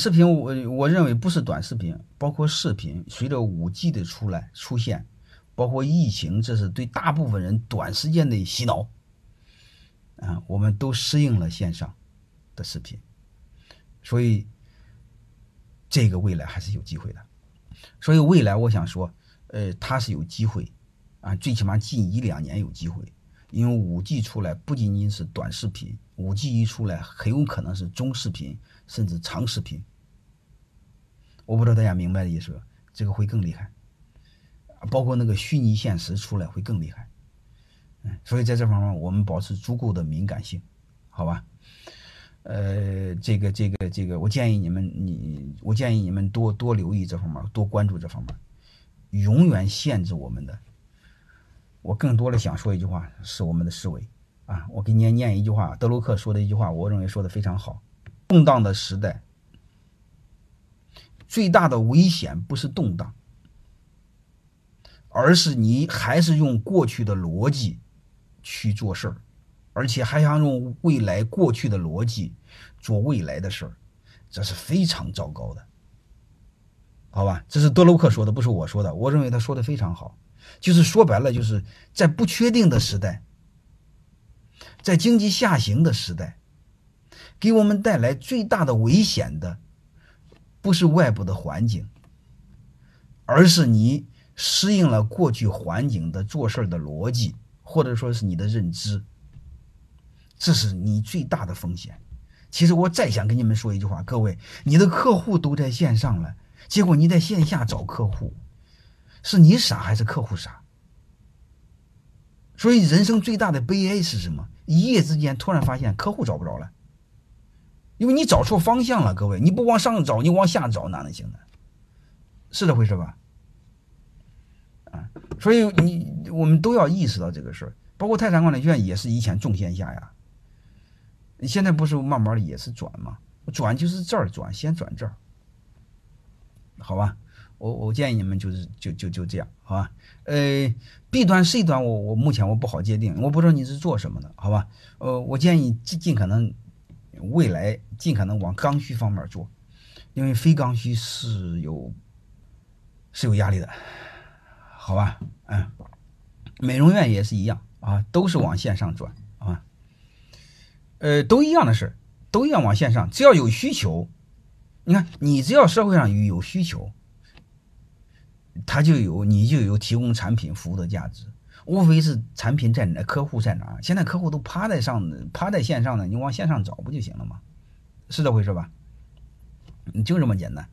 视频我我认为不是短视频，包括视频，随着五 G 的出来出现，包括疫情，这是对大部分人短时间的洗脑。啊，我们都适应了线上的视频，所以这个未来还是有机会的。所以未来我想说，呃，它是有机会啊，最起码近一两年有机会，因为五 G 出来不仅仅是短视频，五 G 一出来很有可能是中视频甚至长视频。我不知道大家明白的意思，这个会更厉害，包括那个虚拟现实出来会更厉害。嗯，所以在这方面我们保持足够的敏感性，好吧？呃，这个这个这个，我建议你们，你我建议你们多多留意这方面，多关注这方面。永远限制我们的，我更多的想说一句话，是我们的思维啊！我给你念一句话，德鲁克说的一句话，我认为说的非常好：动荡的时代，最大的危险不是动荡，而是你还是用过去的逻辑。去做事儿，而且还想用未来过去的逻辑做未来的事儿，这是非常糟糕的，好吧？这是德鲁克说的，不是我说的。我认为他说的非常好，就是说白了，就是在不确定的时代，在经济下行的时代，给我们带来最大的危险的，不是外部的环境，而是你适应了过去环境的做事的逻辑。或者说是你的认知，这是你最大的风险。其实我再想跟你们说一句话，各位，你的客户都在线上了，结果你在线下找客户，是你傻还是客户傻？所以人生最大的悲哀是什么？一夜之间突然发现客户找不着了，因为你找错方向了。各位，你不往上找，你往下找哪能行呢？是这回事吧？啊，所以你我们都要意识到这个事儿，包括泰山管理学院也是以前重线下呀，你现在不是慢慢的也是转吗？转就是这儿转，先转这儿，好吧？我我建议你们就是就就就这样，好吧？呃，B 端 C 端我我目前我不好界定，我不知道你是做什么的，好吧？呃，我建议尽尽可能未来尽可能往刚需方面做，因为非刚需是有是有压力的。好吧，嗯，美容院也是一样啊，都是往线上转啊，呃，都一样的事都一样往线上，只要有需求，你看，你只要社会上有需求，他就有，你就有提供产品服务的价值，无非是产品在哪，客户在哪，现在客户都趴在上，趴在线上呢，你往线上找不就行了吗？是这回事吧？就这么简单。